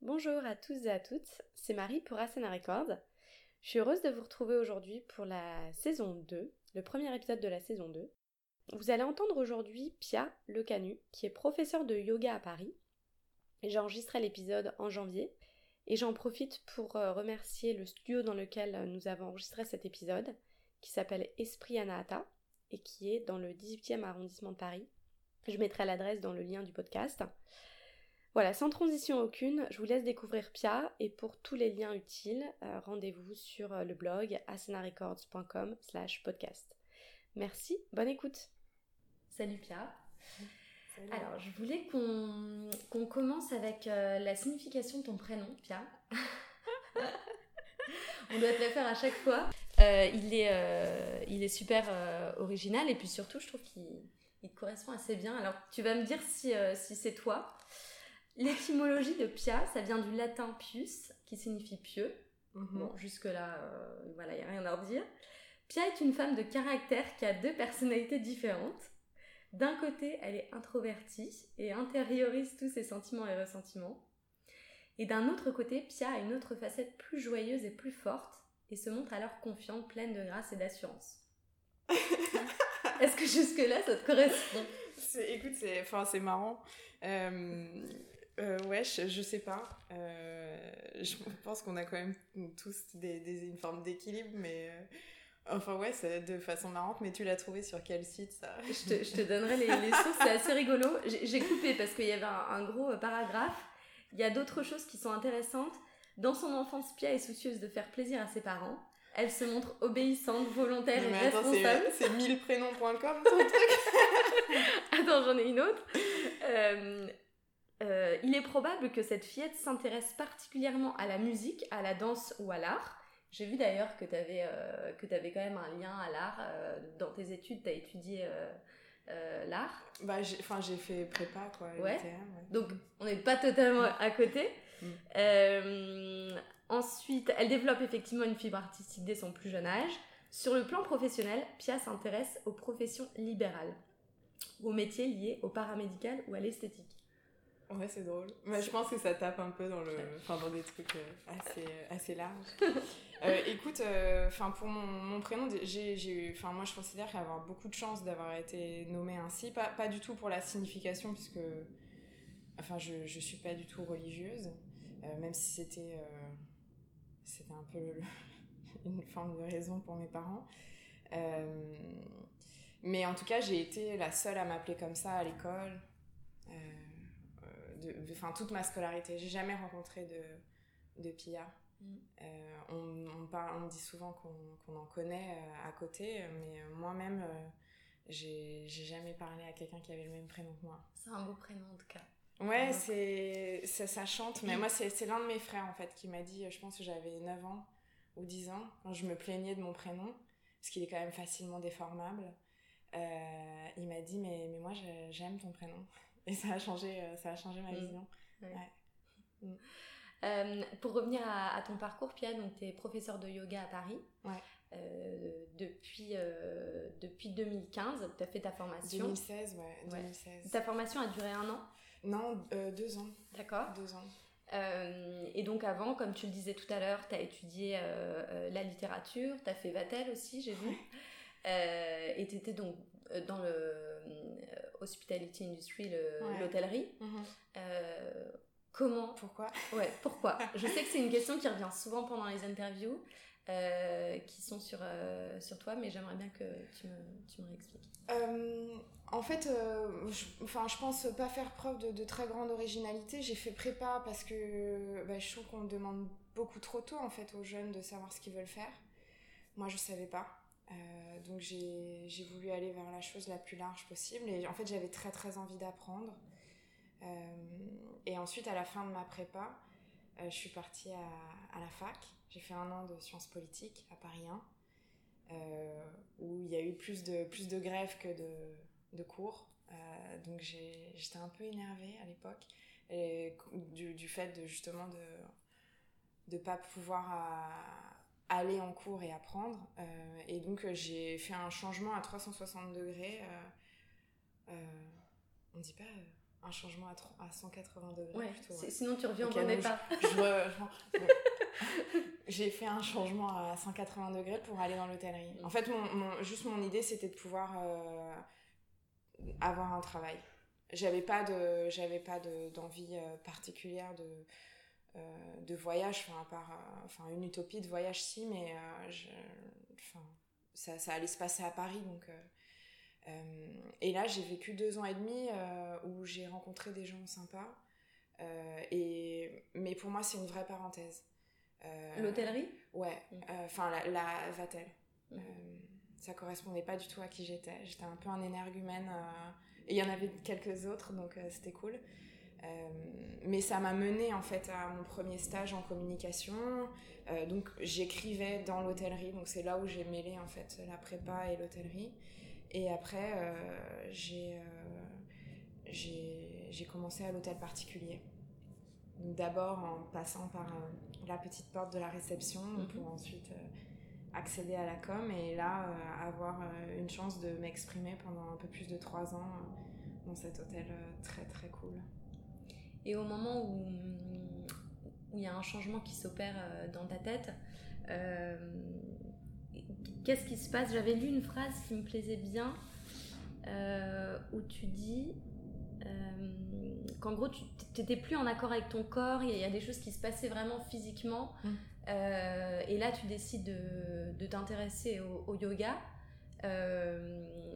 Bonjour à tous et à toutes, c'est Marie pour Asana Records. Je suis heureuse de vous retrouver aujourd'hui pour la saison 2, le premier épisode de la saison 2. Vous allez entendre aujourd'hui Pia Lecanu, qui est professeur de yoga à Paris. J'ai enregistré l'épisode en janvier et j'en profite pour euh, remercier le studio dans lequel nous avons enregistré cet épisode, qui s'appelle Esprit Anahata et qui est dans le 18e arrondissement de Paris. Je mettrai l'adresse dans le lien du podcast. Voilà, sans transition aucune, je vous laisse découvrir Pia et pour tous les liens utiles, euh, rendez-vous sur euh, le blog asenarecords.com slash podcast. Merci, bonne écoute. Salut Pia. Alors, je voulais qu'on commence avec euh, la signification de ton prénom, Pia. On doit te la faire à chaque fois. il, est, il est super original et puis surtout, je trouve qu'il correspond assez bien. Alors, tu vas me dire si, si c'est toi. L'étymologie de Pia, ça vient du latin pius, qui signifie pieux. Mhm. Bon, jusque-là, euh, voilà, il n'y a rien à redire. Pia est une femme de caractère qui a deux personnalités différentes. D'un côté, elle est introvertie et intériorise tous ses sentiments et ressentiments. Et d'un autre côté, Pia a une autre facette plus joyeuse et plus forte et se montre alors confiante, pleine de grâce et d'assurance. Est-ce que jusque-là, ça te correspond? Écoute, c'est marrant. Euh, euh, ouais, je, sais pas. Euh, je pense qu'on a quand même tous des, une forme d'équilibre, mais. Euh, enfin, ouais, c'est de façon marrante, mais tu l'as trouvé sur quel site ça? Je, te, je te, donnerai les, sources, c'est assez rigolo. J'ai coupé parce qu'il y avait un, gros paragraphe. Il y a d'autres choses qui sont intéressantes. Dans son enfance, Pia est soucieuse de faire plaisir à ses parents. Elle se montre obéissante, volontaire et responsable. C'est 1000prénoms.com ton truc Attends, j'en ai une autre. Euh, euh, il est probable que cette fillette s'intéresse particulièrement à la musique, à la danse ou à l'art. J'ai vu d'ailleurs que tu avais, euh, avais, quand même un lien à l'art. Euh, dans tes études, tu as étudié l'art. Bah, j'ai fait prépa, quoi. Ouais. Donc, on n'est pas totalement à côté. Mm. ensuite, elle développe effectivement une fibre artistique dès son plus jeune âge. Sur le plan professionnel, Pia s'intéresse aux professions libérales, aux métiers liés au paramédical ou à l'esthétique. Ouais, c'est drôle. Mais je pense que ça tape un peu dans, le, enfin, dans des trucs euh, assez, assez larges. euh, écoute, euh, enfin pour mon, mon prénom, j'ai, enfin moi je considère avoir beaucoup de chance d'avoir été nommée ainsi. Pas, pas du tout pour la signification, puisque enfin, je, je suis pas du tout religieuse, euh, même si c'était, c'était un peu une forme de raison pour mes parents. mais en tout cas, j'ai été la seule à m'appeler comme ça à l'école enfin toute ma scolarité. J'ai jamais rencontré de, de Pia. Mm. Euh, on, on, parle, on dit souvent qu'on en connaît euh, à côté, mais euh, moi-même, j'ai jamais parlé à quelqu'un qui avait le même prénom que moi. C'est un beau prénom en tout cas. Ouais, c'est ça, chante, mais moi, c'est l'un de mes frères en fait qui m'a dit, je pense que j'avais 9 ans ou 10 ans, quand je me plaignais de mon prénom, parce qu'il est quand même facilement déformable. il m'a dit, mais, mais moi, j'aime ton prénom. Et ça a changé, euh, ça a changé ma mm. vision. Mm. Euh, pour revenir à, ton parcours, Pia, donc tu es professeur de yoga à Paris. Euh, depuis, depuis 2015, tu as fait ta formation. 2016, ouais, 2016. Ta formation a duré un an? Non, deux ans. D'accord. Deux ans. et donc avant, comme tu le disais tout à l'heure, tu as étudié la littérature, tu as fait Vatel aussi, j'ai vu. et tu étais donc dans le hospitality industry, l'hôtellerie. Mhm. Euh, comment Pourquoi Ouais, pourquoi Je sais que c'est une question qui revient souvent pendant les interviews. Euh, qui sont sur, euh, sur toi, mais j'aimerais bien que tu me, tu me réexpliques. en fait, je, enfin, je pense pas faire preuve de, de très grande originalité. J'ai fait prépa parce que bah, je trouve qu'on demande beaucoup trop tôt en fait aux jeunes de savoir ce qu'ils veulent faire. Moi, je savais pas. Euh, donc j'ai voulu aller vers la chose la plus large possible et en fait j'avais très très envie d'apprendre. Euh, et ensuite à la fin de ma prépa, euh, je suis partie à, à la fac. J'ai fait un an de sciences politiques à Paris 1, où il y a eu plus de, plus de grèves que de, de cours. donc j'étais un peu énervée à l'époque du, du, fait de justement de ne pas pouvoir aller en cours et apprendre. Euh, et donc euh, j'ai fait un changement à 360 degrés. Euh, on dit pas un changement à, à 180 degrés plutôt. Sinon tu reviens au bon départ. J'ai fait un changement à 180 degrés pour aller dans l'hôtellerie. En fait, mon, juste mon idée c'était de pouvoir euh, avoir un travail. J'avais pas de j'avais pas d'envie euh, particulière de euh, de voyage, enfin, à part, enfin, une utopie de voyage si, mais je, enfin, ça, ça, allait se passer à Paris, donc euh, et là, j'ai vécu deux ans et demi euh, où j'ai rencontré des gens sympas. Euh, et, mais pour moi, c'est une vraie parenthèse. L'hôtellerie? Ouais, mm. enfin la, la, Vatel. Mm. ça correspondait pas du tout à qui j'étais. J'étais un peu un énergumène. et il y en avait quelques autres, donc c'était cool. Mais ça m'a mené en fait à mon premier stage en communication. donc j'écrivais dans l'hôtellerie, donc c'est là où j'ai mêlé en fait la prépa et l'hôtellerie. Et après, euh, euh, j'ai commencé à l'hôtel particulier. D'abord en passant par euh, la petite porte de la réception mhm. pour ensuite accéder à la com et là avoir une chance de m'exprimer pendant un peu plus de trois ans dans cet hôtel très très cool. Et au moment où il y a un changement qui s'opère dans ta tête, qu'est-ce qui se passe? J'avais lu une phrase qui me plaisait bien euh, où tu dis euh, qu'en gros tu n'étais plus en accord avec ton corps, il y, a des choses qui se passaient vraiment physiquement. Mm. Euh, et là tu décides de, t'intéresser au, yoga.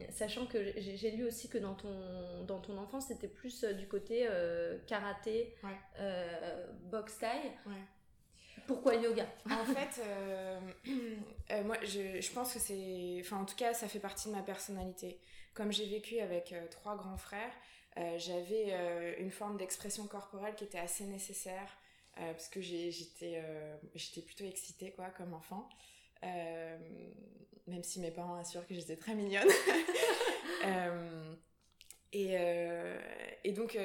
Sachant que j'ai lu aussi que dans ton, dans ton enfance, c'était plus du côté karaté, boxe taille. Pourquoi yoga? En fait, euh, euh, moi, je, pense que c'est... Enfin, en tout cas, ça fait partie de ma personnalité. Comme j'ai vécu avec euh, trois grands frères, j'avais une forme d'expression corporelle qui était assez nécessaire, parce que j'étais j'étais plutôt excitée, quoi, comme enfant. Même si mes parents assurent que j'étais très mignonne. et, et donc,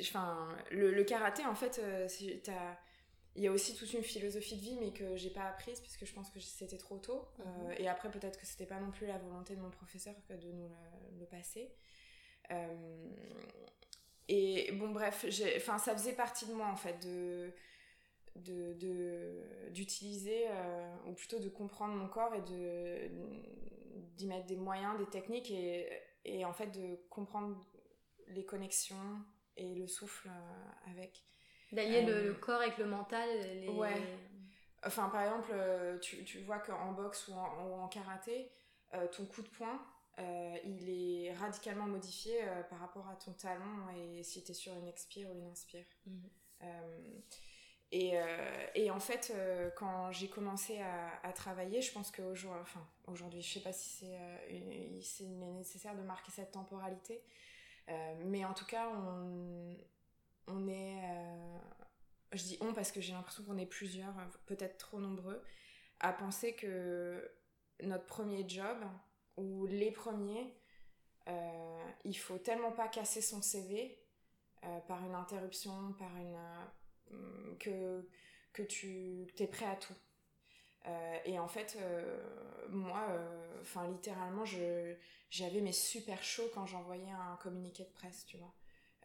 enfin, le, le, karaté, en fait, il y a aussi toute une philosophie de vie, mais que j'ai pas apprise puisque je pense que c'était trop tôt. Mhm. Euh, et après, peut-être que c'était pas non plus la volonté de mon professeur que de nous le, passer. Euh, et bon, bref, ça faisait partie de moi en fait de d'utiliser euh, ou plutôt de comprendre mon corps et de d'y mettre des moyens des techniques et, et en fait de comprendre les connexions et le souffle avec D'allier le, euh, corps avec le mental. Les... Ouais. Enfin, par exemple, euh, tu, tu vois qu'en boxe ou en, karaté, euh, ton coup de poing, il est radicalement modifié par rapport à ton talon et si tu es sur une expire ou une inspire. Mhm. Et, et, en fait, quand j'ai commencé à, travailler, je pense qu'aujourd'hui, enfin, aujourd'hui, je sais pas si c'est nécessaire de marquer cette temporalité, mais en tout cas, on, on est. Euh, je dis on parce que j'ai l'impression qu'on est plusieurs, peut-être trop nombreux, à penser que notre premier job, ou les premiers, euh, il faut tellement pas casser son CV euh, par une interruption, par une. Que, que tu es prêt à tout. et en fait, moi, enfin littéralement, j'avais mes super chauds quand j'envoyais un communiqué de presse, tu vois.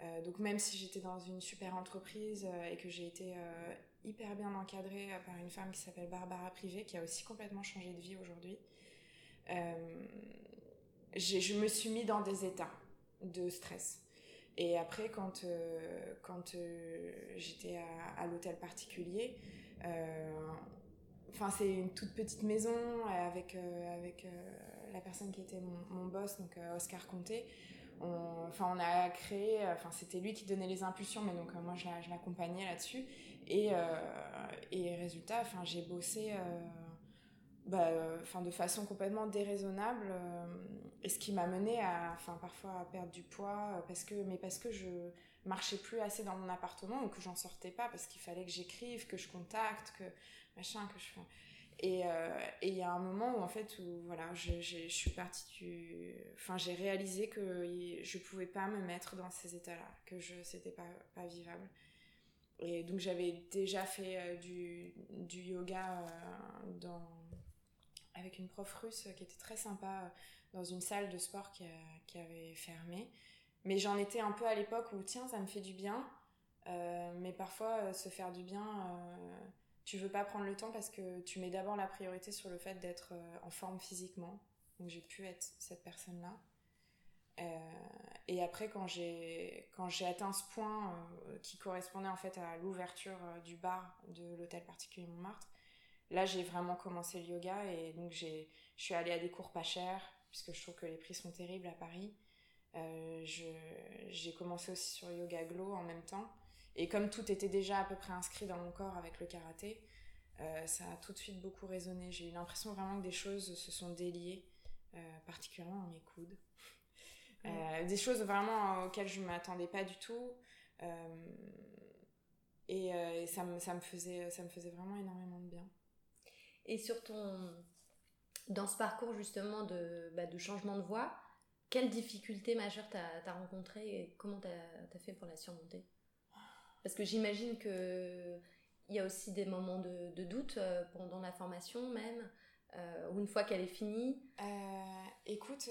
Euh, donc même si j'étais dans une super entreprise euh, et que j'ai été euh, hyper bien encadrée par une femme qui s'appelle Barbara Privé, qui a aussi complètement changé de vie aujourd'hui, je me suis mis dans des états de stress. Et après, quand, quand j'étais à, l'hôtel particulier, enfin c'est une toute petite maison avec, avec la personne qui était mon, boss, donc Oscar Comté enfin, on a créé, enfin, c'était lui qui donnait les impulsions, mais donc euh, moi je l'accompagnais là-dessus. Et, euh, et résultat, enfin, j'ai bossé euh, bah, enfin, de façon complètement déraisonnable. et ce qui m'a mené à, enfin, parfois à perdre du poids, parce que, mais parce que je marchais plus assez dans mon appartement ou que j'en sortais pas, parce qu'il fallait que j'écrive, que je contacte, que machin, que je. Euh, et il y a un moment où en fait où voilà je, je, suis partie du enfin j'ai réalisé que je pouvais pas me mettre dans ces états là que je c'était pas pas vivable et donc j'avais déjà fait euh, du, du yoga euh, dans avec une prof russe qui était très sympa dans une salle de sport qui, qui avait fermé Mais j'en étais un peu à l'époque où, tiens, ça me fait du bien. mais parfois, se faire du bien, tu veux pas prendre le temps parce que tu mets d'abord la priorité sur le fait d'être en forme physiquement. Donc j'ai pu être cette personne-là. et après, quand j'ai quand j'ai atteint ce point qui correspondait en fait à l'ouverture du bar de l'hôtel particulier Montmartre, là j'ai vraiment commencé le yoga et donc j'ai je suis allée à des cours pas chers puisque je trouve que les prix sont terribles à Paris. Euh, j'ai commencé aussi sur Yoga Glow en même temps. Et comme tout était déjà à peu près inscrit dans mon corps avec le karaté, euh, ça a tout de suite beaucoup résonné. J'ai eu l'impression vraiment que des choses se sont déliées, euh, particulièrement dans mes coudes. des choses vraiment auxquelles je ne m'attendais pas du tout. et, ça, me, ça, me faisait, ça me faisait vraiment énormément de bien. Et sur ton, dans ce parcours justement de, bah, de changement de voie, quelles difficultés majeures t'as as rencontrées et comment t'as as fait pour la surmonter? Parce que j'imagine que il y a aussi des moments de, de doute euh, pendant la formation même, euh, ou une fois qu'elle est finie. Euh, écoute,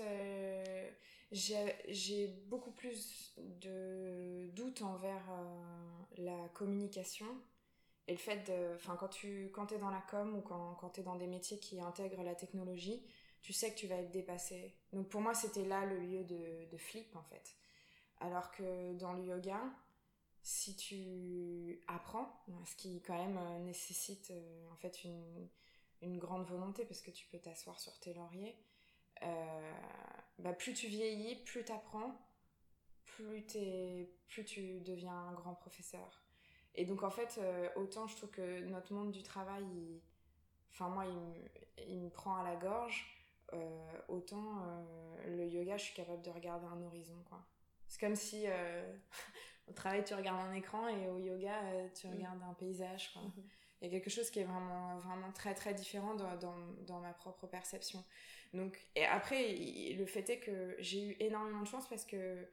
j'ai beaucoup plus de doutes envers la communication et le fait de. Enfin, quand tu quand es dans la com ou quand, quand es dans des métiers qui intègrent la technologie, tu sais que tu vas être dépassé. Donc pour moi, c'était là le lieu de, de, flip en fait. Alors que dans le yoga, si tu apprends, ce qui quand même euh, nécessite euh, en fait une, une, grande volonté parce que tu peux t'asseoir sur tes lauriers, bah plus tu vieillis, plus tu apprends, plus, plus tu deviens un grand professeur. Et donc en fait, euh, autant je trouve que notre monde du travail, enfin moi, il, me prend à la gorge, euh, autant euh, le yoga, je suis capable de regarder un horizon, quoi. C'est comme si au travail, tu regardes un écran et au yoga, tu mm. regardes un paysage, quoi. Mm-hmm. Il y a quelque chose qui est vraiment, vraiment très, très différent dans, dans, dans ma propre perception. Donc, et après, le fait est que j'ai eu énormément de chance parce que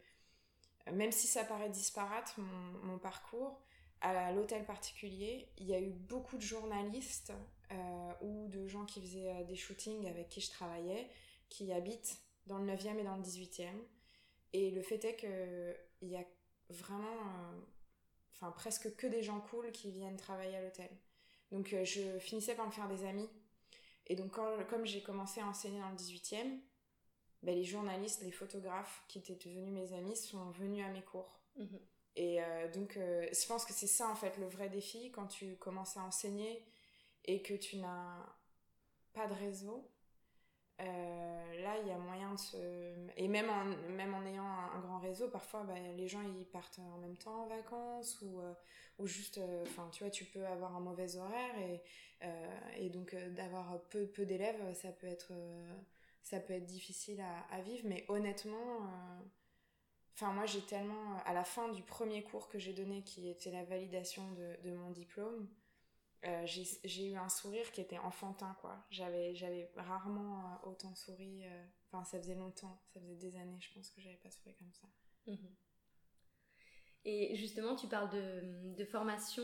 même si ça paraît disparate, mon, mon parcours, à l'hôtel particulier, il y a eu beaucoup de journalistes euh, ou de gens qui faisaient euh, des shootings avec qui je travaillais, qui habitent dans le 9e et dans le 18e. Et le fait est qu'il y a vraiment, euh, presque que des gens cool qui viennent travailler à l'hôtel. Donc je finissais par me faire des amis. Et donc comme j'ai commencé à enseigner dans le 18e, ben, les journalistes, les photographes qui étaient devenus mes amis sont venus à mes cours. Mhm. Et euh, donc, euh, je pense que c'est ça en fait le vrai défi quand tu commences à enseigner et que tu n'as pas de réseau. Euh, là, il y a moyen de se. Et même en, même en ayant un, grand réseau, parfois bah, les gens ils partent en même temps en vacances ou, ou juste. Enfin, tu vois, tu peux avoir un mauvais horaire et, et donc d'avoir peu, peu d'élèves, ça, peut être ça peut être difficile à, à vivre. Mais honnêtement Enfin, moi, j'ai tellement. À la fin du premier cours que j'ai donné, qui était la validation de, de mon diplôme, euh, j'ai eu un sourire qui était enfantin, quoi. J'avais rarement euh, autant souri. Euh, enfin, ça faisait longtemps, ça faisait des années, je pense que j'avais pas souri comme ça. Mhm. Et justement, tu parles de, de formation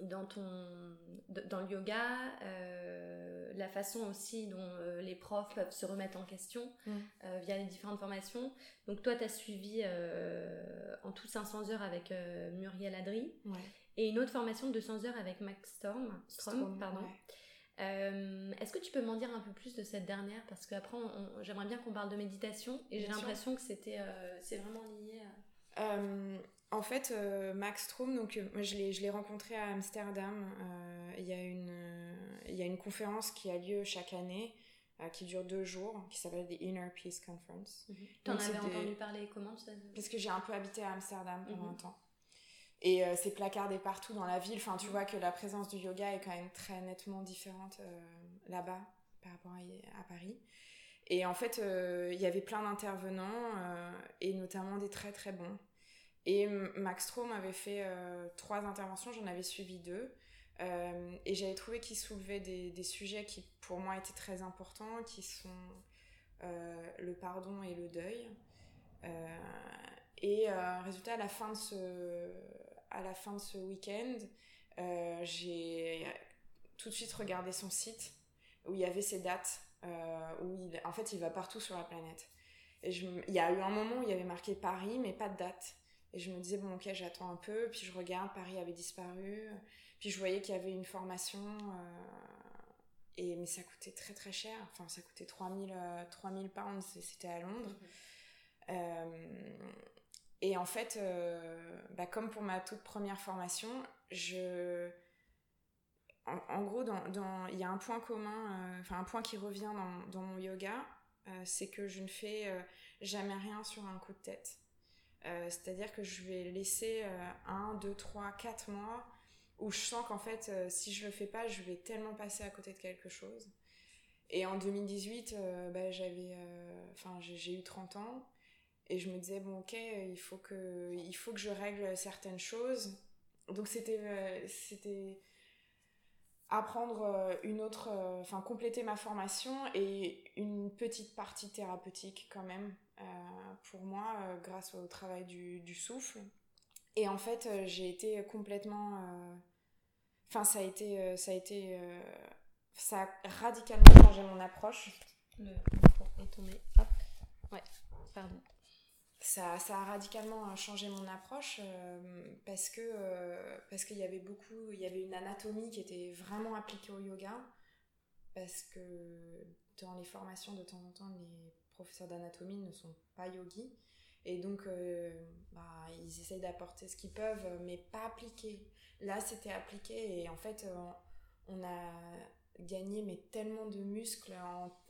dans, ton, dans le yoga, euh, la façon aussi dont euh, les profs peuvent se remettre en question mm. euh, via les différentes formations. Donc toi, tu as suivi en tout 500 heures avec Muriel Adry et une autre formation de 200 heures avec Max Storm. Strom, pardon. Est-ce que tu peux m'en dire un peu plus de cette dernière? Parce qu'après, j'aimerais bien qu'on parle de méditation et j'ai l'impression que c'était, c'est vraiment lié à... En fait, euh, Max Strom, donc, euh, moi, je l'ai rencontré à Amsterdam. Euh, il, y a une, il y a une conférence qui a lieu chaque année, qui dure deux jours, qui s'appelle The Inner Peace Conference. Mhm. Tu en avais entendu parler comment ça Parce que j'ai un peu habité à Amsterdam pendant mhm. un temps. Et c'est placardé partout dans la ville. Enfin, tu mhm. vois que la présence du yoga est quand même très nettement différente là-bas par rapport à, à, Paris. Et en fait, il y avait plein d'intervenants, et notamment des très très bons. Et Max Strom avait fait euh, trois interventions, j'en avais suivi deux. Euh, et j'avais trouvé qu'il soulevait des, sujets qui pour moi étaient très importants, qui sont euh, le pardon et le deuil. et résultat, à la fin de ce, à la fin de ce week-end, j'ai tout de suite regardé son site où il y avait ses dates, où il, en fait il va partout sur la planète. Et il y a eu un moment où il y avait marqué Paris, mais pas de date. Et je me disais, bon, ok, j'attends un peu. Puis je regarde, Paris avait disparu. Puis je voyais qu'il y avait une formation. et, mais ça coûtait très très cher. Enfin, ça coûtait 3000, 3000 pounds. C'était à Londres. Mhm. et en fait, bah, comme pour ma toute première formation, je en, gros, il y a un point commun, euh, enfin un point qui revient dans, mon yoga, euh, c'est que je ne fais euh, jamais rien sur un coup de tête. C'est-à-dire que je vais laisser un, deux, trois, quatre mois où je sens qu'en fait, si je le fais pas, je vais tellement passer à côté de quelque chose. Et en 2018, bah, j'avais, enfin, j'ai eu 30 ans et je me disais bon ok, il faut que, il faut que je règle certaines choses. Donc c'était, c'était apprendre euh, une autre, euh, enfin compléter ma formation et une petite partie thérapeutique quand même euh, pour moi grâce au travail du, du, souffle. Et en fait, j'ai été complètement, enfin ça a été, ça a été, ça a radicalement changé mon approche. Le est tombé. Hop. Ouais. Pardon ça, a radicalement euh, changé mon approche euh, parce que euh, parce qu'il y avait beaucoup il y avait une anatomie qui était vraiment appliquée au yoga parce que dans les formations de temps en temps les professeurs d'anatomie ne sont pas yogis. Et donc bah, ils essayent d'apporter ce qu'ils peuvent mais pas appliqué. Là c'était appliqué et en fait on, a gagné mais tellement de muscles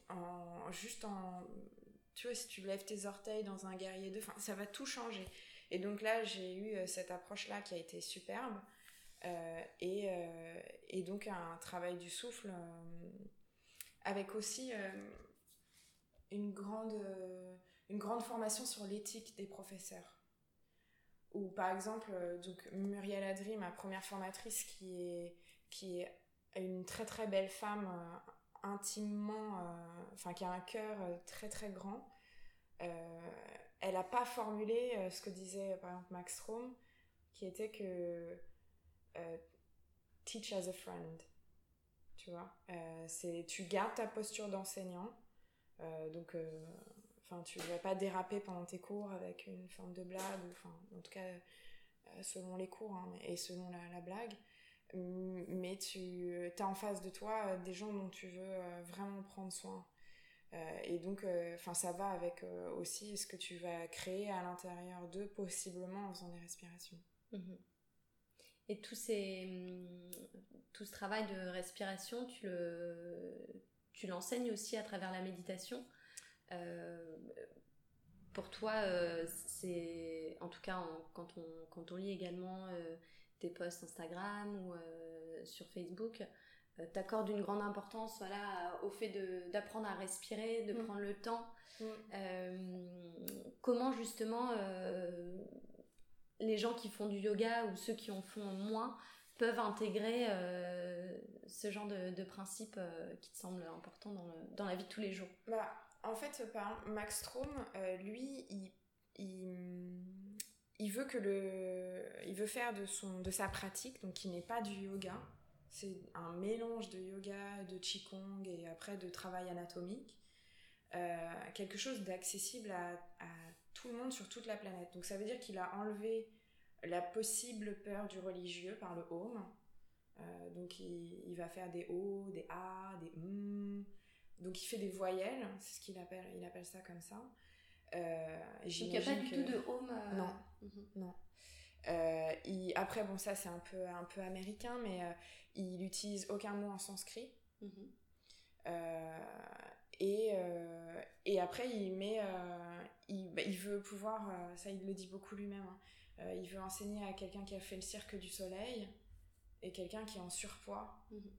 en juste en tu vois, si tu lèves tes orteils dans un guerrier 2, ça va tout changer. Et donc là, j'ai eu euh, cette approche-là qui a été superbe. Euh, et, euh, et, donc un travail du souffle avec aussi une, grande, une grande formation sur l'éthique des professeurs. Ou par exemple, donc Muriel Adri, ma première formatrice, qui est, qui est une très très belle femme intimement, enfin qui a un cœur très très grand, elle n'a pas formulé ce que disait par exemple Max Strom, qui était que teach as a friend. Tu vois, c'est tu gardes ta posture d'enseignant, donc enfin tu vas pas déraper pendant tes cours avec une forme de blague enfin en tout cas selon les cours hein, et selon la blague mais tu as en face de toi euh, des gens dont tu veux euh, vraiment prendre soin. Euh, et donc, enfin, ça va avec aussi ce que tu vas créer à l'intérieur d'eux, possiblement en faisant des respirations. Mhm. Et tout, ces, tout ce travail de respiration, tu le, tu l'enseignes aussi à travers la méditation. pour toi, c'est, en tout cas, quand, on, quand on lit également tes posts Instagram ou euh, sur Facebook, euh, t'accordes une grande importance voilà, au fait d'apprendre à respirer, de mm. prendre le temps. Mm. Euh, comment justement les gens qui font du yoga ou ceux qui en font moins peuvent intégrer ce genre de, de principes qui te semblent importants dans, dans, la vie de tous les jours? Bah, En fait, par exemple, Max Strom, lui, il, il, il veut que le il veut faire de son de sa pratique donc qui n'est pas du yoga c'est un mélange de yoga de qigong et après de travail anatomique euh, quelque chose d'accessible à, à, tout le monde sur toute la planète. Donc ça veut dire qu'il a enlevé la possible peur du religieux par le home. Euh, donc il, il, va faire des o des a des m. Donc il fait des voyelles c'est ce qu'il appelle il appelle ça comme ça. Euh, Donc il n'y a pas du tout de home Non, mhm. non. Il... Après, bon, ça c'est un peu, un peu américain, mais il n'utilise aucun mot en sanskrit. Mhm. et, et après, il met. Il, bah, il, veut pouvoir. ça, il le dit beaucoup lui-même. Hein, il veut enseigner à quelqu'un qui a fait le cirque du soleil et quelqu'un qui est en surpoids. Mhm.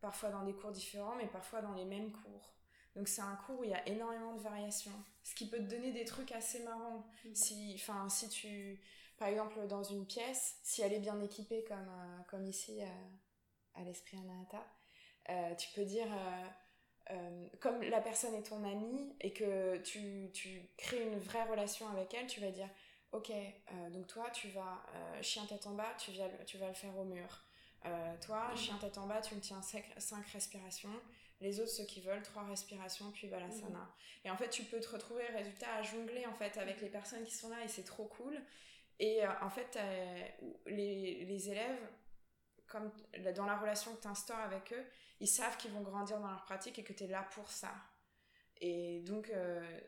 Parfois dans des cours différents, mais parfois dans les mêmes cours. Donc c'est un cours où il y a énormément de variations, ce qui peut te donner des trucs assez marrants. Mm. Si, enfin, si tu, par exemple, dans une pièce, si elle est bien équipée comme, euh, comme ici euh, à l'Esprit Anahata, euh, tu peux dire, comme la personne est ton amie et que tu, tu, crées une vraie relation avec elle, tu vas dire, ok, donc toi, tu vas, chien tête en bas, tu, vas, tu vas le faire au mur. toi, mhm. chien tête en bas, tu me tiens 5 respirations. Les autres, ceux qui veulent, 3 respirations, puis balasana. Mhm. Et en fait, tu peux te retrouver, résultat, à jongler en fait avec les personnes qui sont là et c'est trop cool. Et en fait, les, les élèves, comme dans la relation que tu instaures avec eux, ils savent qu'ils vont grandir dans leur pratique et que tu es là pour ça. Et donc, euh,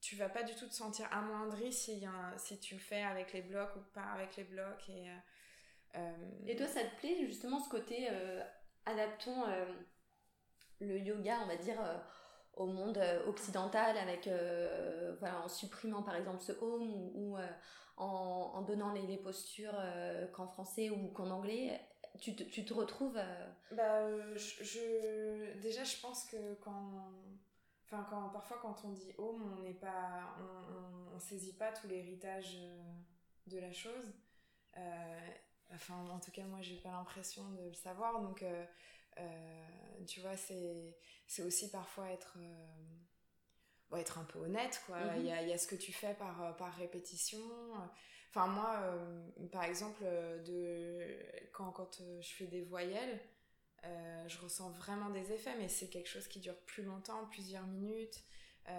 tu vas pas du tout te sentir amoindri si, y si tu le fais avec les blocs ou pas avec les blocs. Et, euh, euh, et toi, ça te plaît justement ce côté adaptons le yoga, on va dire, au monde occidental avec, voilà, en supprimant par exemple ce home ou, en, donnant les postures qu'en français ou qu'en anglais? Tu te, tu te retrouves bah, je, déjà je pense que quand Enfin, quand, parfois, quand on dit home, on n'est pas, on, on, saisit pas tout l'héritage euh, de la chose. Euh, enfin, en tout cas, moi, j'ai pas l'impression de le savoir. Donc, euh, tu vois, c'est, c'est aussi parfois être, être un peu honnête, quoi. Mm-hmm. Il y, a, y, a, ce que tu fais par, par répétition. Enfin, moi, par exemple, de, quand, quand je fais des voyelles, euh, je ressens vraiment des effets, mais c'est quelque chose qui dure plus longtemps, plusieurs minutes. Euh,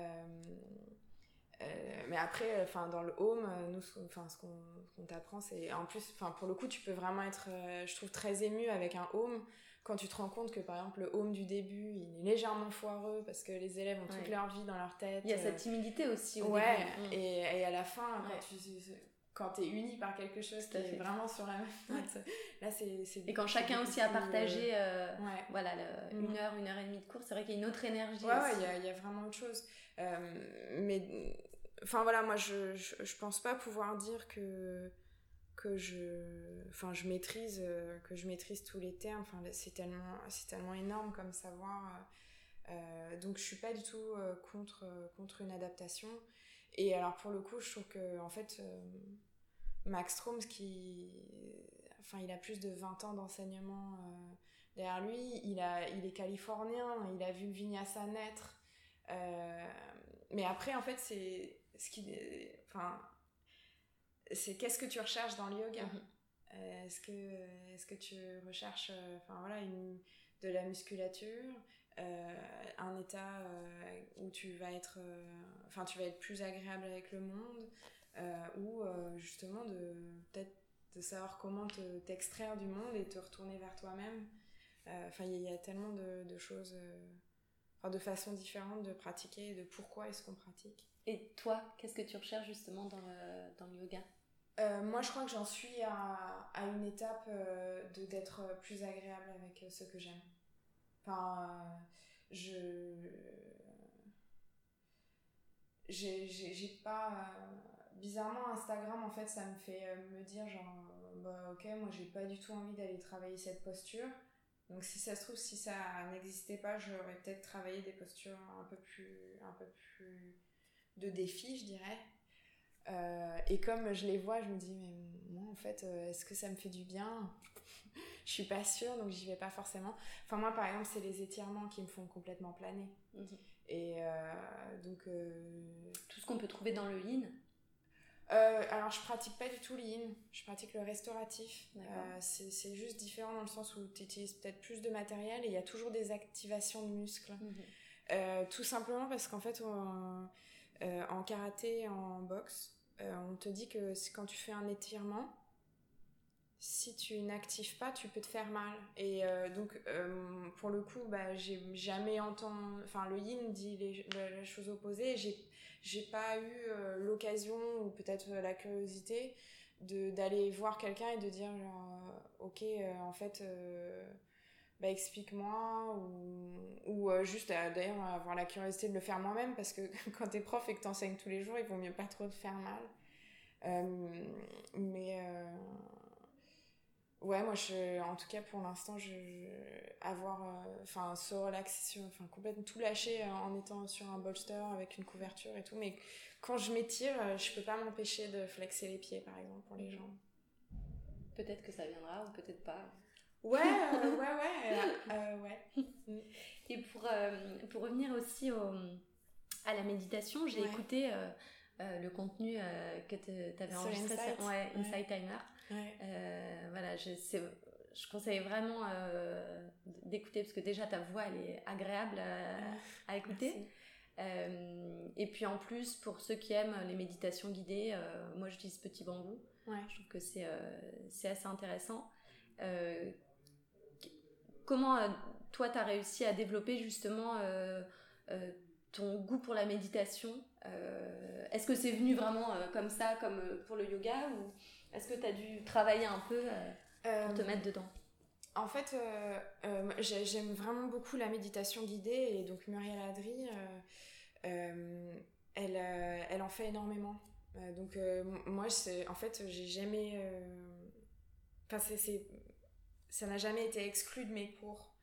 euh, mais après, enfin dans le home, nous, enfin ce qu'on t'apprend, c'est en plus, enfin pour le coup, tu peux vraiment être, je trouve très ému avec un home quand tu te rends compte que par exemple le home du début, il est légèrement foireux parce que les élèves ont toute leur vie dans leur tête. Il y a cette timidité aussi. Au ouais. Début. Et, et, à la fin, quand tu quand tu es uni par quelque chose qui est vraiment sur la même note. Là, c'est, Et quand chacun aussi a partagé euh, voilà, mm. une heure, une heure et demie de cours, c'est vrai qu'il y a une autre énergie. Ouais, il y a, y, a, vraiment autre chose. Euh, mais, enfin voilà, moi, je, je, je, pense pas pouvoir dire que que je enfin je maîtrise euh, que je maîtrise tous les termes enfin c'est tellement c'est tellement énorme comme savoir donc je suis pas du tout contre contre une adaptation et alors pour le coup je trouve que en fait Max Stroms qui enfin il a plus de 20 ans d'enseignement euh, derrière lui il a il est californien il a vu le vinyasa naître euh, mais après en fait c'est ce qui enfin c'est qu'est-ce que tu recherches dans le yoga? Mhm. euh, est-ce que est-ce que tu recherches enfin voilà une de la musculature? Un état où tu vas être enfin tu vas être plus agréable avec le monde euh, ou euh, justement de peut-être de savoir comment t'extraire du monde et te retourner vers toi-même. Euh, enfin, il y, a tellement de, choses, enfin, de façons différentes de pratiquer et de pourquoi est-ce qu'on pratique. Et toi, qu'est-ce que tu recherches justement dans le, dans le yoga? Moi, je crois que j'en suis à, à, une étape de d'être plus agréable avec ce que j'aime. Enfin, je. J'ai pas bizarrement, Instagram, en fait, ça me fait euh, me dire, genre, bah ok, moi j'ai pas du tout envie d'aller travailler cette posture. Donc si ça se trouve, si ça n'existait pas, j'aurais peut-être travaillé des postures un peu plus, un peu plus de défi, je dirais. Euh, et comme je les vois, je me dis, mais moi, en fait, est-ce que ça me fait du bien? Je suis pas sûre, donc j'y vais pas forcément. Enfin, moi, par exemple, c'est les étirements qui me font complètement planer. Mhm. Et donc. Tout ce qu'on peut trouver dans le yin euh, alors, je pratique pas du tout l'in, je pratique le restauratif. Euh, c'est juste différent dans le sens où tu utilises peut-être plus de matériel et il y a toujours des activations de muscles. Mhm. Euh, tout simplement parce qu'en fait, en karaté, en boxe, on te dit que quand tu fais un étirement, si tu n'actives pas, tu peux te faire mal. Et donc, pour le coup, bah, j'ai jamais entendu. Enfin, le yin dit les, la, chose opposée. J'ai j'ai pas eu euh, l'occasion ou peut-être euh, la curiosité d'aller voir quelqu'un et de dire genre euh, ok en fait bah, explique-moi ou, ou juste d'ailleurs avoir la curiosité de le faire moi-même parce que quand t'es prof et que t'enseignes tous les jours il vaut mieux pas trop te faire mal mais Ouais, moi, je, en tout cas, pour l'instant, je, avoir, euh, enfin, se relaxer enfin, complètement tout lâcher euh, en étant sur un bolster avec une couverture et tout. Mais quand je m'étire, euh, je peux pas m'empêcher de flexer les pieds, par exemple, pour les jambes. Peut-être que ça viendra ou peut-être pas. Ouais, ouais, ouais, ouais. Mm. Et pour, pour revenir aussi au, à la méditation, j'ai écouté le contenu que tu avais enregistré sur Insight Timer. Ouais. Euh, voilà, je, je conseille vraiment d'écouter parce que déjà ta voix elle est agréable à, écouter. et puis en plus, pour ceux qui aiment les méditations guidées, moi j'utilise Petit Bambou. Je trouve que c'est c'est assez intéressant. Comment toi tu as réussi à développer justement ton goût pour la méditation euh, Est-ce que c'est venu vraiment euh, comme ça, comme euh, pour le yoga, ou est-ce que tu as dû travailler un peu pour te mettre dedans? En fait, j'aime vraiment beaucoup la méditation guidée, et donc Muriel Adri, elle, elle en fait énormément. donc moi, en fait, j'ai jamais... Enfin, ça n'a jamais été exclu de mes cours.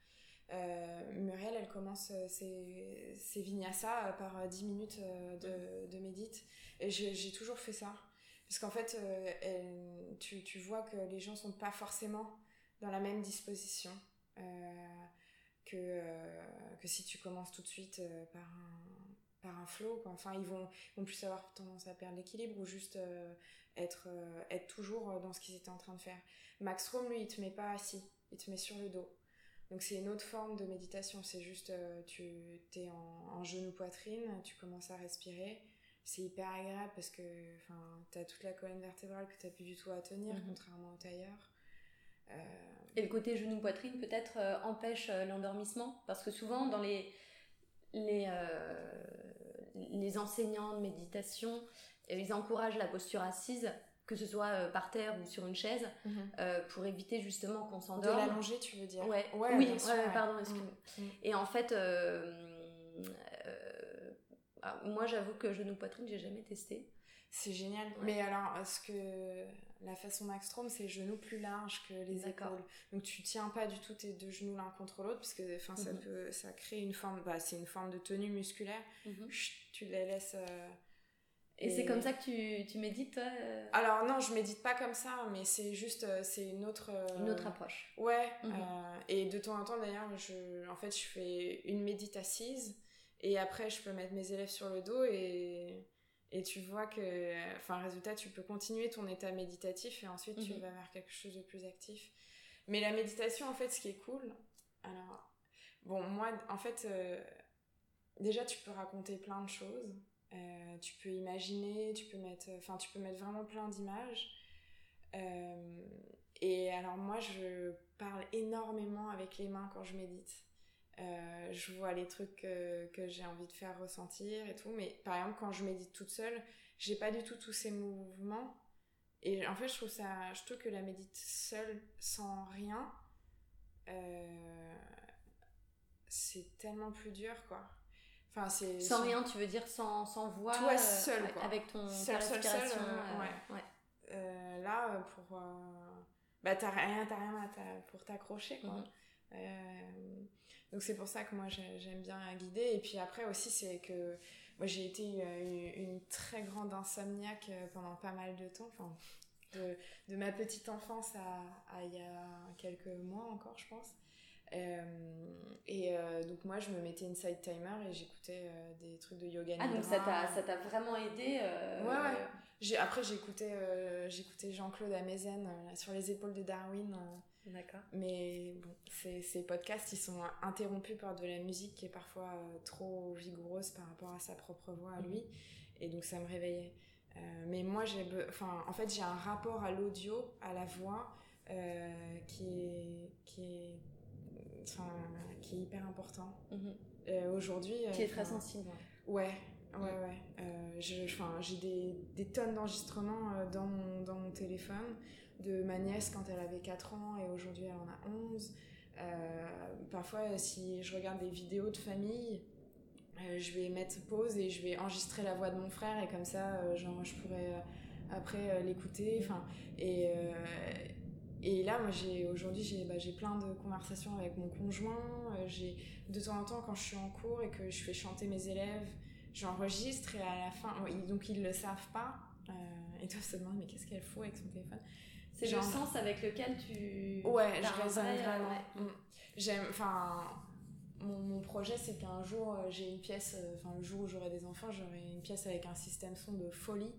Euh, Muriel, elle commence euh, ses, ses vinyasas euh, par 10 minutes de, de médite. Et j'ai toujours fait ça. Parce qu'en fait, tu, tu, vois que les gens sont pas forcément dans la même disposition que, que si tu commences tout de suite par un, par un flow. Enfin, ils vont, vont plus avoir tendance à perdre l'équilibre ou juste être, être toujours dans ce qu'ils étaient en train de faire. Max Rome, lui, il te met pas assis, il te met sur le dos. Donc c'est une autre forme de méditation, c'est juste euh, tu es en, en genou poitrine, tu commences à respirer. C'est hyper agréable parce que tu as toute la colonne vertébrale que tu n'as plus du tout à tenir, mhm. contrairement au tailleur. Euh, Et le côté genou poitrine peut-être euh, empêche l'endormissement? Parce que souvent dans les, les, les enseignants de méditation, ils encouragent la posture assise que ce soit euh, par terre ou sur une chaise, mhm. euh, pour éviter justement qu'on s'endorme. De l'allonger, tu veux dire ouais. Oui, pardon, excuse-moi. Mm, mm. Et en fait, euh, moi j'avoue que genou poitrine, j'ai jamais testé. C'est génial. Mais alors, ce que la façon Maxstrom, c'est genou plus large que les épaules? Donc tu tiens pas du tout tes deux genoux l'un contre l'autre parce que enfin ça mhm. peut ça crée une forme bah, c'est une forme de tenue musculaire. Mhm. tu les laisses et, c'est comme ça que tu, tu médites, toi euh Alors non, je médite pas comme ça, mais c'est juste, euh, c'est une autre... Euh, une autre approche. Ouais, mhm. et de temps en temps d'ailleurs, je, en fait, je fais une médite assise, et après je peux mettre mes élèves sur le dos, et, et tu vois que, enfin, résultat, tu peux continuer ton état méditatif, et ensuite tu mhm. vas vers quelque chose de plus actif. Mais la méditation, en fait, ce qui est cool, alors, bon, moi, en fait, déjà, tu peux raconter plein de choses. Euh, tu peux imaginer, tu peux mettre, enfin, tu peux mettre vraiment plein d'images. Euh, et alors moi, je parle énormément avec les mains quand je médite. Euh, je vois les trucs que, que j'ai envie de faire ressentir et tout. Mais par exemple, quand je médite toute seule, j'ai pas du tout tous ces mouvements. Et en fait, je trouve ça, je trouve que la médite seule, sans rien, c'est tellement plus dur, quoi sans rien, tu veux dire sans, sans voix Toi seul, quoi. Avec ton seul, seul, seul, euh, ouais. ouais. Euh, là, pour. Euh, bah, t'as rien, t'as rien pour t'accrocher, quoi. Mhm. donc, c'est pour ça que moi, j'aime bien guider. Et puis après aussi, c'est que. Moi, j'ai été une, très grande insomniaque pendant pas mal de temps. Enfin, de, de ma petite enfance à, à il y a quelques mois encore, je pense. Euh, et euh, donc moi je me mettais une side timer et j'écoutais euh, des trucs de yoga ah donc ça t'a vraiment aidé ouais, ouais. après j'écoutais j'écoutais Jean-Claude Amezen sur les épaules de Darwin d'accord. Mais bon ces, ces, podcasts ils sont interrompus par de la musique qui est parfois trop vigoureuse par rapport à sa propre voix à lui. Mhm. et donc ça me réveillait. Mais moi j'ai enfin en fait j'ai un rapport à l'audio à la voix qui est qui est qui est hyper important. Mhm. Euh, aujourd'hui. Qui est très sensible. Ouais, ouais, ouais. Euh, j'ai des, des, tonnes d'enregistrements euh, dans, mon, dans mon téléphone de ma nièce quand elle avait 4 ans et aujourd'hui elle en a 11. parfois, si je regarde des vidéos de famille, je vais mettre pause et je vais enregistrer la voix de mon frère et comme ça, genre, je pourrais après l'écouter. Enfin, et, et là, moi, j'ai aujourd'hui, j'ai bah, plein de conversations avec mon conjoint. Euh, j'ai de temps en temps, quand je suis en cours et que je fais chanter mes élèves, j'enregistre et à la fin, donc ils le savent pas. Euh, et toi, se demandent mais qu'est-ce qu'elle fout avec son téléphone? C'est le sens avec lequel tu. Ouais, je résonne vraiment. Mm. J'aime, enfin, mon, mon, projet, c'est qu'un jour, euh, j'ai une pièce, enfin, le jour où j'aurai des enfants, j'aurai une pièce avec un système son de folie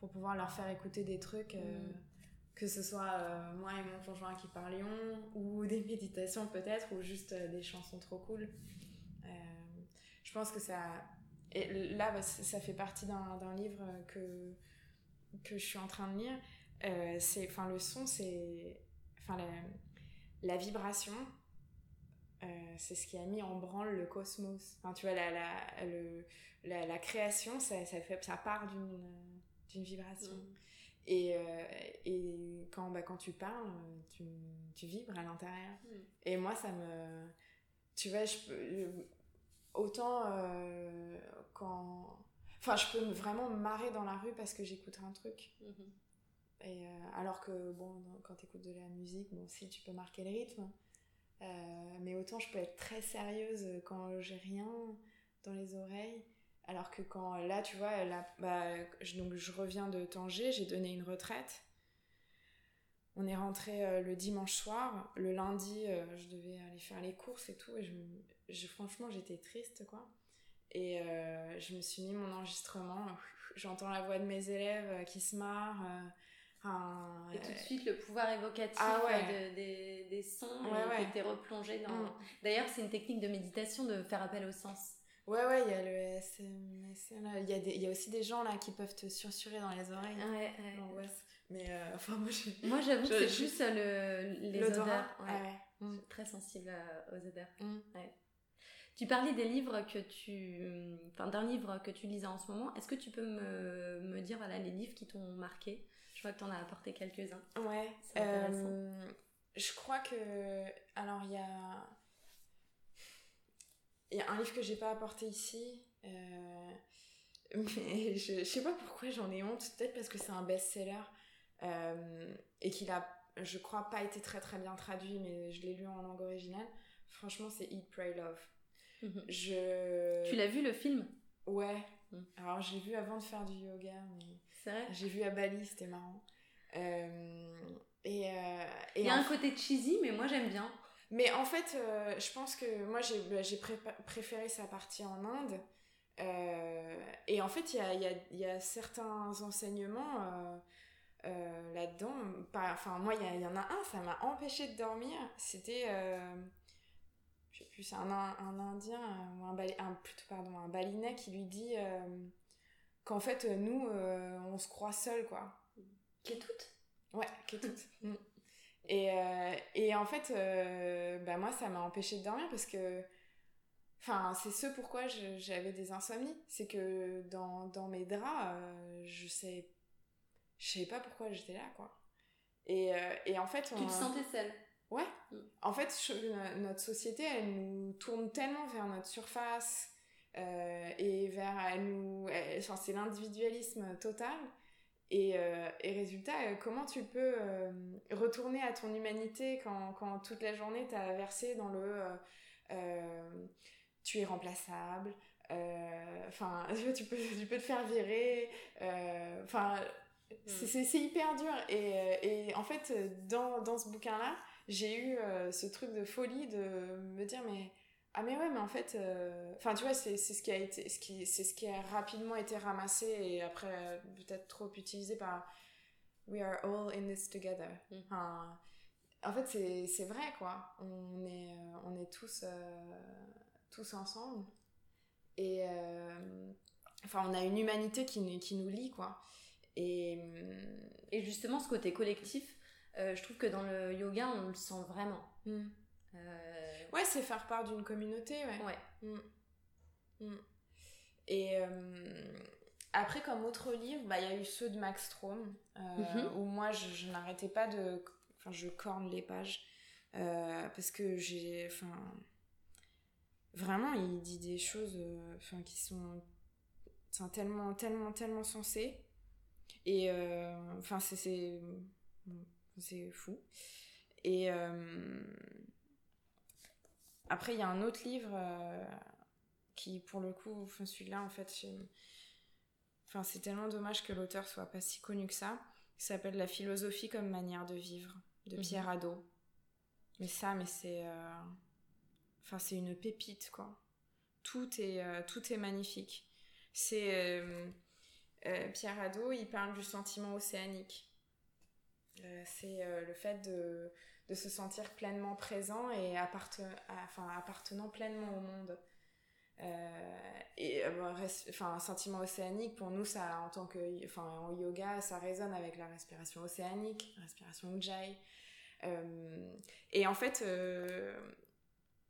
pour pouvoir leur faire écouter des trucs. Mm que ce soit euh, moi et mon conjoint qui parlions, ou des méditations peut-être, ou juste euh, des chansons trop cool. je pense que ça... Et là, bah, ça fait partie d'un livre que, que je suis en train de lire. c'est, le son, c'est... Enfin, la, la vibration, c'est ce qui a mis en branle le cosmos. Enfin, tu vois, la, la, le, la, création, ça, ça, fait, ça part d'une, vibration. Mm. Et, euh, et quand, bah, quand tu parles, tu, tu vibres à l'intérieur. Mm. Et moi, ça me. Tu vois, je peux. Autant euh, quand. Enfin, je peux vraiment me marrer dans la rue parce que j'écoute un truc. Mm-hmm. Et, euh, alors que, bon, quand tu écoutes de la musique, bon, si tu peux marquer le rythme. mais autant je peux être très sérieuse quand j'ai rien dans les oreilles. Alors que quand là, tu vois, là, bah, je, donc je reviens de Tanger, j'ai donné une retraite. On est rentré euh, le dimanche soir. Le lundi, euh, je devais aller faire les courses et tout. Et je, franchement, j'étais triste, quoi. Et euh, je me suis mis mon enregistrement. J'entends la voix de mes élèves qui se marrent. et tout de suite, le pouvoir évocatif ah des, sons, ouais, et t'es replongé dans... Mm. D'ailleurs, c'est une technique de méditation de faire appel au sens. Ouais, ouais, il y a le SM, il y, y a aussi des gens là qui peuvent te surssurer dans les oreilles. Ouais, ouais. Mais euh, enfin, moi, moi j'avoue que c'est juste le, les odeurs. Ouais. Mm. Très sensible euh, aux odeurs. Mm. Ouais. Tu parlais des livres que tu. Enfin, d'un livre que tu lisais en ce moment. Est-ce que tu peux me, me dire voilà, les livres qui t'ont marqué? Je vois que tu en as apporté quelques-uns. Ouais. Euh, je crois que. Alors, il y a il y a un livre que j'ai pas apporté ici, euh, mais je, je sais pas pourquoi j'en ai honte, peut-être parce que c'est un best-seller euh, et qu'il a, je crois, pas été très très bien traduit, mais je l'ai lu en langue originale. Franchement, c'est Eat, Pray, Love. Mhm. Je... Tu l'as vu le film? Ouais. Mhm. Alors, j'ai vu avant de faire du yoga, mais. C'est vrai? J'ai vu à Bali, c'était marrant. Euh, et, et, Il y a un côté cheesy, mais moi j'aime bien. Mais en fait, euh, je pense que moi, j'ai bah, préféré sa partie en Inde. Euh, et en fait, il y a, y, a, y a, certains enseignements euh, là-dedans. Enfin, moi, il y, en a un, ça m'a empêché de dormir. C'était, je sais plus, c'est un, un, Indien, ou un, un, plutôt, pardon, un Balinais qui lui dit qu'en fait, nous, on se croit seuls, quoi. Qui est toute? Ouais, qui est toute. Mm. Et, euh, et en fait, euh, bah moi, ça m'a empêché de dormir parce que. Enfin, c'est ce pourquoi j'avais des insomnies. C'est que dans, dans, mes draps, euh, je sais. Je savais pas pourquoi j'étais là, quoi. Et, et, en fait. Tu te sentais seule Ouais. Mm. En fait, notre société, elle nous tourne tellement vers notre surface et vers. Elle nous. Enfin, c'est l'individualisme total euh, et, résultat, euh, comment tu peux euh, retourner à ton humanité quand, quand toute la journée t'as versé dans le tu es remplaçable, enfin tu, peux, tu peux te faire virer, enfin mm. c'est hyper dur. Et, et, en fait, dans, dans ce bouquin-là, j'ai eu ce truc de folie de me dire mais ah mais ouais mais en fait euh, enfin tu vois c'est ce qui a été ce qui c'est ce qui a rapidement été ramassé et après peut-être trop utilisé par we are all in this together. Mm. en fait c'est vrai quoi. On est euh, on est tous euh, tous ensemble. Et enfin on a une humanité qui, qui nous lie quoi. Et et justement ce côté collectif je trouve que dans le yoga on le sent vraiment. Mm. Euh, ouais, c'est faire part d'une communauté, ouais. ouais. Mm. Mm. Et euh, après, comme autre livre, bah, il y a eu ceux de Max Strom, euh, mhm. où moi, je, n'arrêtais pas de... Enfin, je corne les pages, parce que j'ai... Enfin... Vraiment, il dit des choses enfin, qui sont tellement, tellement, tellement sensées. Et enfin, c'est... C'est fou. Et... Après, il y a un autre livre euh, qui, pour le coup, celui-là, en fait, enfin, c'est tellement dommage que l'auteur soit pas si connu que ça. Il s'appelle La philosophie comme manière de vivre de mhm. Pierre Hadot. Mais ça, mais c'est, euh, enfin, c'est une pépite, quoi. Tout est, euh, tout est magnifique. C'est Pierre Hadot, il parle du sentiment océanique. c'est le fait de, de, se sentir pleinement présent et enfin, appartenant pleinement au monde. et enfin, un sentiment océanique, pour nous, ça, en tant que, en yoga, ça résonne avec la respiration océanique, respiration Ujjayi. et en fait,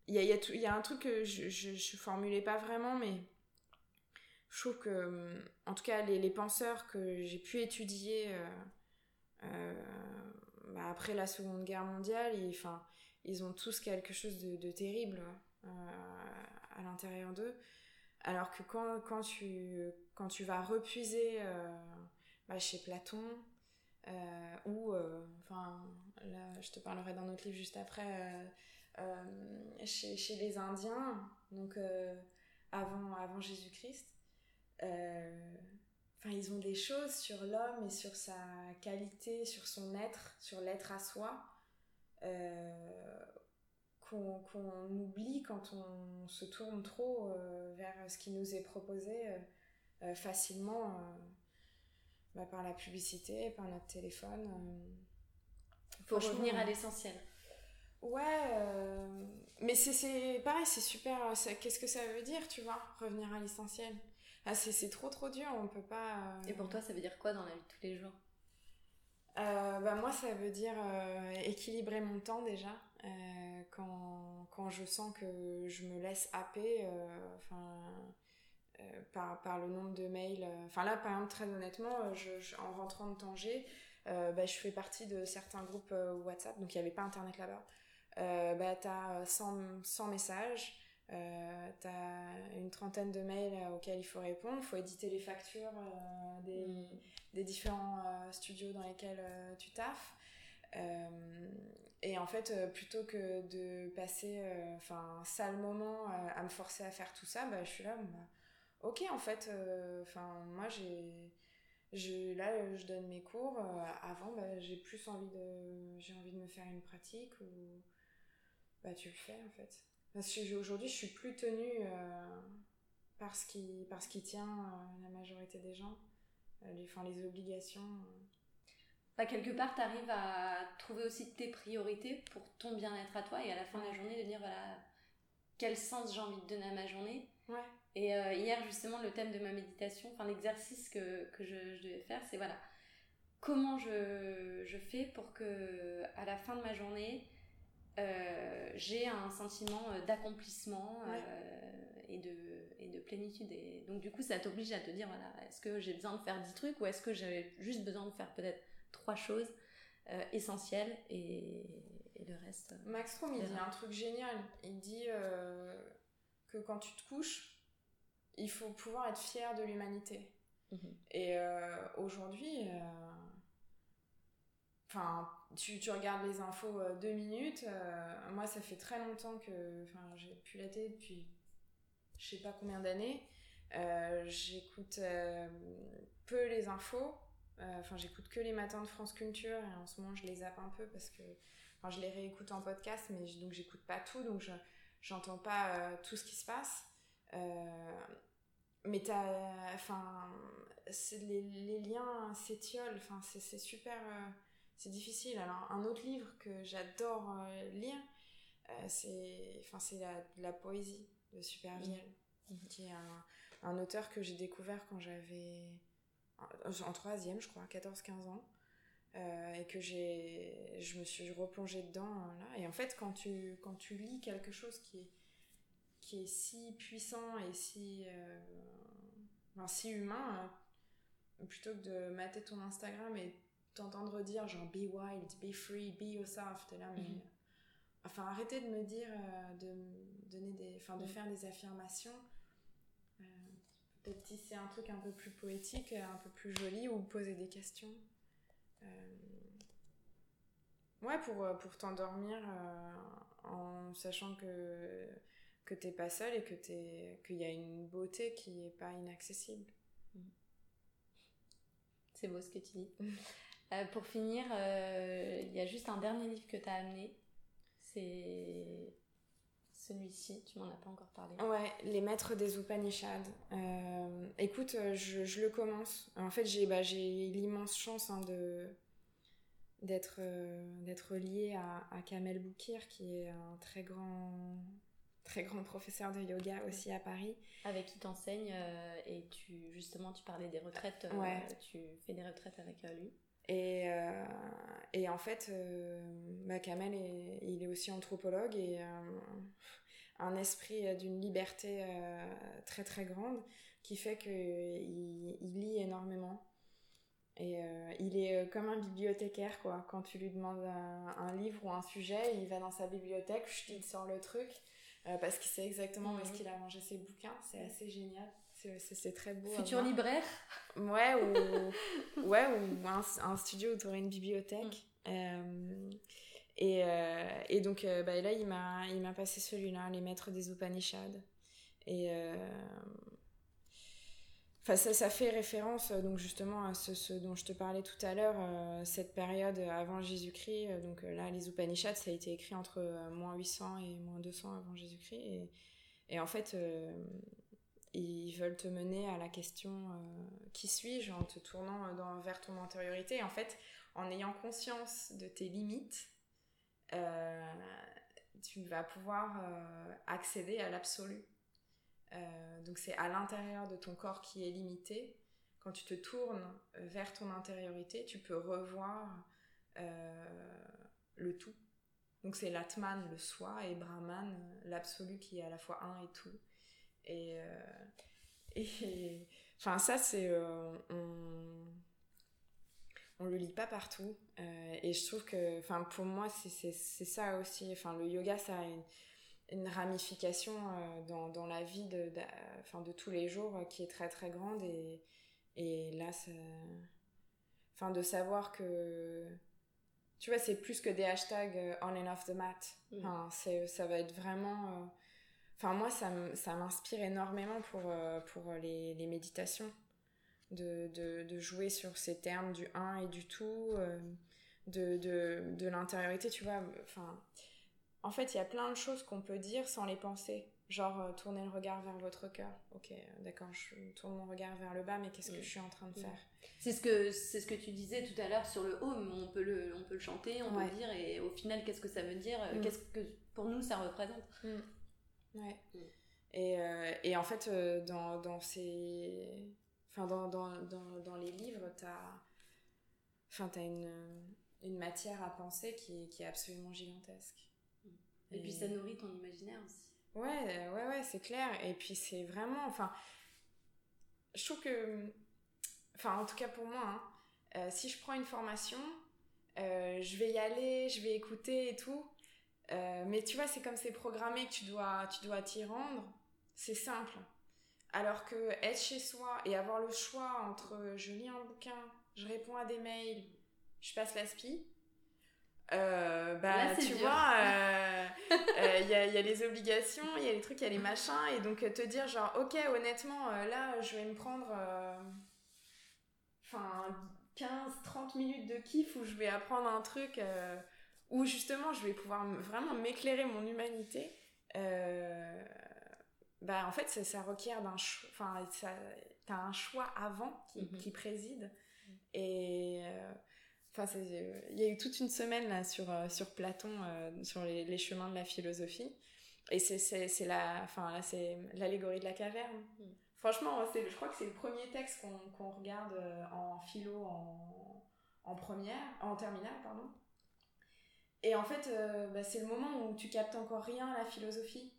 il y a, y a, un truc que je, je, formulais pas vraiment, mais je trouve que, en tout cas, les, les penseurs que j'ai pu étudier euh, euh, bah, après la Seconde Guerre mondiale, ils, enfin, ils ont tous quelque chose de, terrible euh, à l'intérieur d'eux. Alors que quand, quand, tu, quand tu vas repuiser bah, chez Platon, ou, enfin, là, je te parlerai d'un autre livre juste après euh, chez, chez, les Indiens, donc euh, avant, avant Jésus-Christ. Euh, enfin, ils ont des choses sur l'homme et sur sa qualité, sur son être, sur l'être à soi, qu'on oublie quand on se tourne trop vers ce qui nous est proposé facilement bah, par la publicité, par notre téléphone. Pour revenir à l'essentiel. Ouais, euh, mais c'est pareil, c'est super. Qu'est-ce que ça veut dire, tu vois, revenir à l'essentiel? Ah, C'est trop trop dur, on peut pas. Euh, Et pour toi, ça veut dire quoi dans la vie de tous les jours? Euh, bah, Moi, ça veut dire équilibrer mon temps déjà. quand, quand je sens que je me laisse happer, enfin. par, par le nombre de mails. Enfin là, par exemple, très honnêtement, je, en rentrant de Tanger, bah, je fais partie de certains groupes WhatsApp, donc il n'y avait pas Internet là-bas euh, bah, tu as 100, 100 messages, euh, tu as une trentaine de mails auxquels il faut répondre, il faut éditer les factures euh, des, mm. des, différents euh, studios dans lesquels tu taffes. et en fait, plutôt que de passer enfin un sale moment à me forcer à faire tout ça, bah, je suis là, bah, ok, en fait, enfin moi j'ai je, là, je donne mes cours. avant, bah, j'ai plus envie de, j'ai envie de me faire une pratique ou, bah tu le fais en fait. Parce qu'aujourd'hui, je suis plus tenue euh, par, ce qui, par qui tient euh, la majorité des gens, euh, les, enfin, les obligations. Bah, quelque part, tu arrives à trouver aussi tes priorités pour ton bien-être à toi et à la fin de la journée de dire voilà, quel sens j'ai envie de donner à ma journée. Ouais. Et hier, justement, le thème de ma méditation, enfin l'exercice que, que je, je, devais faire, c'est voilà, comment je, je fais pour que à la fin de ma journée, euh, j'ai un sentiment euh, d'accomplissement euh, et, de, et de plénitude. Et donc, du coup, ça t'oblige à te dire voilà, est-ce que j'ai besoin de faire 10 trucs ou est-ce que j'avais juste besoin de faire peut-être trois choses essentielles et, le reste. Max Strom, il dit un truc génial. Il dit que quand tu te couches, il faut pouvoir être fier de l'humanité. Mhm. Et aujourd'hui, Enfin, tu, tu, regardes les infos euh, deux minutes. Euh, moi, ça fait très longtemps que j'ai pu la télé depuis je sais pas combien d'années. Euh, j'écoute peu les infos. Enfin, j'écoute que les matins de France Culture et en ce moment, je les zappe un peu parce que je les réécoute en podcast, mais donc j'écoute pas tout, donc je j'entends pas tout ce qui se passe. mais enfin, les, les liens s'étiolent. Enfin, c'est super c'est difficile. Alors, un autre livre que j'adore euh, lire, euh, c'est enfin, la, la poésie de Supervielle, mmh. mmh. qui est un, un auteur que j'ai découvert quand j'avais. en troisième, je crois, 14-15 ans. Euh, et que j'ai je me suis replongée dedans là et en fait quand tu quand tu lis quelque chose qui est qui est si puissant et si enfin, si humain plutôt que de mater ton Instagram et t'entendre dire genre be wild, be free, be yourself, t'es là, mais. Mhm. Enfin, arrêtez de me dire, euh, de donner des. Enfin, de mhm. faire des affirmations. Euh, peut-être tisser un truc un peu plus poétique, un peu plus joli, ou poser des questions. Euh, ouais, pour, pour t'endormir en sachant que, que t'es pas seul et que qu'il y a une beauté qui est pas inaccessible. C'est beau ce que tu dis. Euh, pour finir, euh, il y a juste un dernier livre que tu as amené. C'est celui-ci, tu m'en as pas encore parlé. Ouais, Les Maîtres des Upanishads. Euh, écoute, je, je, le commence. En fait, j'ai bah, l'immense chance hein, de, d'être d'être liée à, à, Kamel Boukir, qui est un très grand, très grand professeur de yoga aussi à Paris. Avec qui t'enseignes et tu justement tu parlais des retraites, tu fais des retraites avec lui. Et, et en fait, bah, Kamel, est, il est aussi anthropologue et un esprit d'une liberté très très grande qui fait qu'il il lit énormément. Et euh, il est euh, comme un bibliothécaire, quoi. Quand tu lui demandes un, livre ou un sujet, il va dans sa bibliothèque, il sort le truc, euh, parce qu'il sait exactement où est-ce mhm. qu'il a rangé ses bouquins. C'est assez génial. C'est très beau. Futur libraire Ouais, ou, ouais, ou un, studio où tu aurais une bibliothèque. Mm. et, et, donc bah, là, il m'a passé celui-là, Les Maîtres des Upanishads. Et Enfin, ça, ça, fait référence euh, donc justement à ce, dont je te parlais tout à l'heure, euh, cette période avant Jésus-Christ. Euh, donc là, les Upanishads, ça a été écrit entre moins 800 et moins 200 avant Jésus-Christ. Et, et, en fait, ils veulent te mener à la question qui suis-je en te tournant dans, vers ton antériorité. Et en fait, en ayant conscience de tes limites, tu vas pouvoir accéder à l'absolu. Euh, donc c'est à l'intérieur de ton corps qui est limité. Quand tu te tournes vers ton intériorité, tu peux revoir euh, le tout. Donc c'est l'Atman, le soi, et Brahman, l'absolu qui est à la fois un et tout. Et, euh, et enfin ça c'est on, on le lit pas partout. Et je trouve que enfin pour moi c'est ça aussi. Enfin le yoga ça a une, une ramification euh, dans, dans, la vie de, de, de, tous les jours euh, qui est très très grande. Et, et là enfin de savoir que tu vois c'est plus que des hashtags euh, on and off the mat. Mm. enfin, c'est ça va être vraiment enfin moi ça m'inspire énormément pour pour les, les méditations de, de, de, jouer sur ces termes du un et du tout de, de, de l'intériorité tu vois enfin en fait, il y a plein de choses qu'on peut dire sans les penser. Genre, euh, tourner le regard vers votre cœur. Ok, euh, d'accord, je tourne mon regard vers le bas, mais qu'est-ce que mm. je suis en train de mm. faire? C'est ce, que, ce que tu disais tout à l'heure sur le home. On peut le, on peut le chanter, on peut le dire, et au final, qu'est-ce que ça veut dire? Mm. Qu'est-ce que pour nous ça représente? Ouais. Et, euh, et, en fait, dans, dans ces. Enfin, dans, dans, dans, dans les livres, t'as. Enfin, t'as une, une matière à penser qui, qui est absolument gigantesque. Et, puis ça nourrit ton imaginaire aussi. Ouais, ouais, ouais, c'est clair. Et puis c'est vraiment, enfin, je trouve que, enfin, en tout cas pour moi, hein, euh, si je prends une formation, euh, je vais y aller, je vais écouter et tout. Euh, mais tu vois, c'est comme c'est programmé que tu dois, tu dois t'y rendre. C'est simple. Alors que être chez soi et avoir le choix entre je lis un bouquin, je réponds à des mails, je passe la spie, euh, bah, tu vois, il euh, euh, y, a, y, a, les obligations, il y a les trucs, il y a les machins, et donc te dire genre, ok, honnêtement, là, je vais me prendre, enfin, 15-30 minutes de kiff où je vais apprendre un truc où justement je vais pouvoir vraiment m'éclairer mon humanité. bah, en fait, ça, ça requiert d'un choix, enfin, t'as un choix avant qui, mhm. qui préside, et Enfin, il y a eu toute une semaine là sur, euh, sur Platon, euh, sur les, chemins de la philosophie. Et c'est la, enfin, là, c'est l'allégorie de la caverne. Mm. Franchement, je crois que c'est le premier texte qu'on regarde euh, en philo en, en, première, en terminale, pardon. Et en fait, bah, c'est le moment où tu captes encore rien à la philosophie.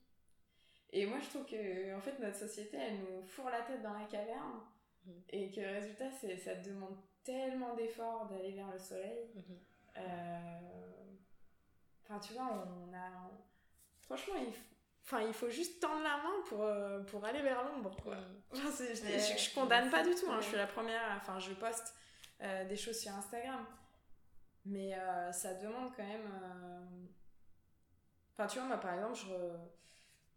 Et moi, je trouve que en fait, notre société, elle nous fourre la tête dans la caverne. Mm. Et que le résultat, ça te demande tellement d'efforts d'aller vers le soleil. Mhm. Euh, enfin, tu vois, on a. Franchement, il, enfin, il faut juste tendre la main pour, euh, pour aller vers l'ombre. Mhm. je, je, condamne pas du tout. Hein. Je suis la première. Enfin, je poste euh, des choses sur Instagram. Mais ça demande quand même. Enfin, tu vois, moi par exemple, je,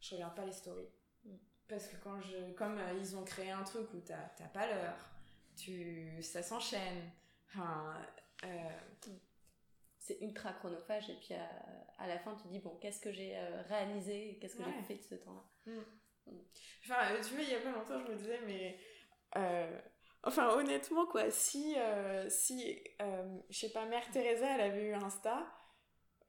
je regarde pas les stories. Mhm. Parce que quand je. Comme ils ont créé un truc où t'as pas l'heure tu, ça s'enchaîne. Enfin, euh, c'est ultra chronophage et puis à, la fin tu dis bon qu'est-ce que j'ai euh, réalisé qu'est-ce que j'ai fait de ce temps-là? Mm. Mm. enfin euh, tu vois il y a pas longtemps je me disais mais Enfin, honnêtement, quoi, si, euh, si euh, je sais pas, Mère Teresa, elle avait eu Insta,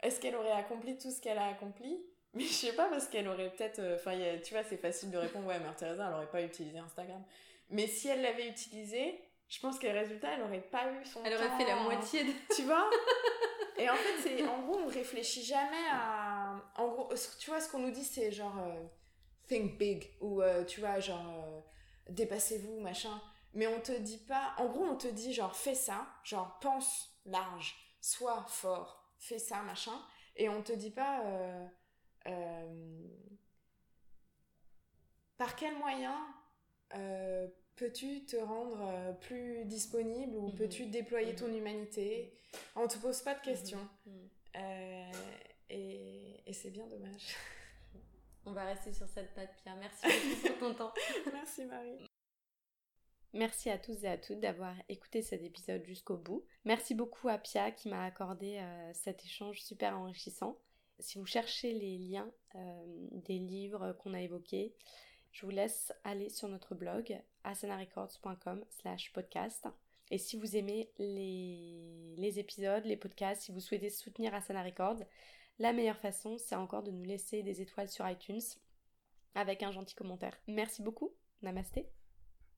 est-ce qu'elle aurait accompli tout ce qu'elle a accompli? Mais je sais pas, parce qu'elle aurait peut-être. euh, Enfin, tu vois, c'est facile de répondre, ouais, Mère Teresa, elle aurait pas utilisé Instagram. Mais si elle l'avait utilisé, je pense que les résultats, elle aurait pas eu son Elle aurait fait la moitié de... Tu vois? Et en fait, c'est en gros, on réfléchit jamais à. En gros, tu vois, ce qu'on nous dit, c'est genre. euh, think big. Ou tu vois, genre. dépassez-vous, machin. Mais on te dit pas. En gros, on te dit, genre, fais ça. Genre, pense large. Sois fort. Fais ça, machin. Et on te dit pas. euh, euh, par quel moyen euh, peux-tu te rendre plus disponible ou Mhm. peux-tu déployer ton humanité? On te pose pas de questions. Mhm. Et et c'est bien dommage. On va rester sur cette patte, Pierre. Merci beaucoup pour ton temps. Merci Marie. Merci à tous et à toutes d'avoir écouté cet épisode jusqu'au bout. Merci beaucoup à Pia qui m'a accordé euh, cet échange super enrichissant. Si vous cherchez les liens euh, des livres qu'on a évoqués, je vous laisse aller sur notre blog asanarecords.com slash podcast. Et si vous aimez les, les épisodes, les podcasts, si vous souhaitez soutenir Asana Records, la meilleure façon, c'est encore de nous laisser des étoiles sur iTunes avec un gentil commentaire. Merci beaucoup. Namasté.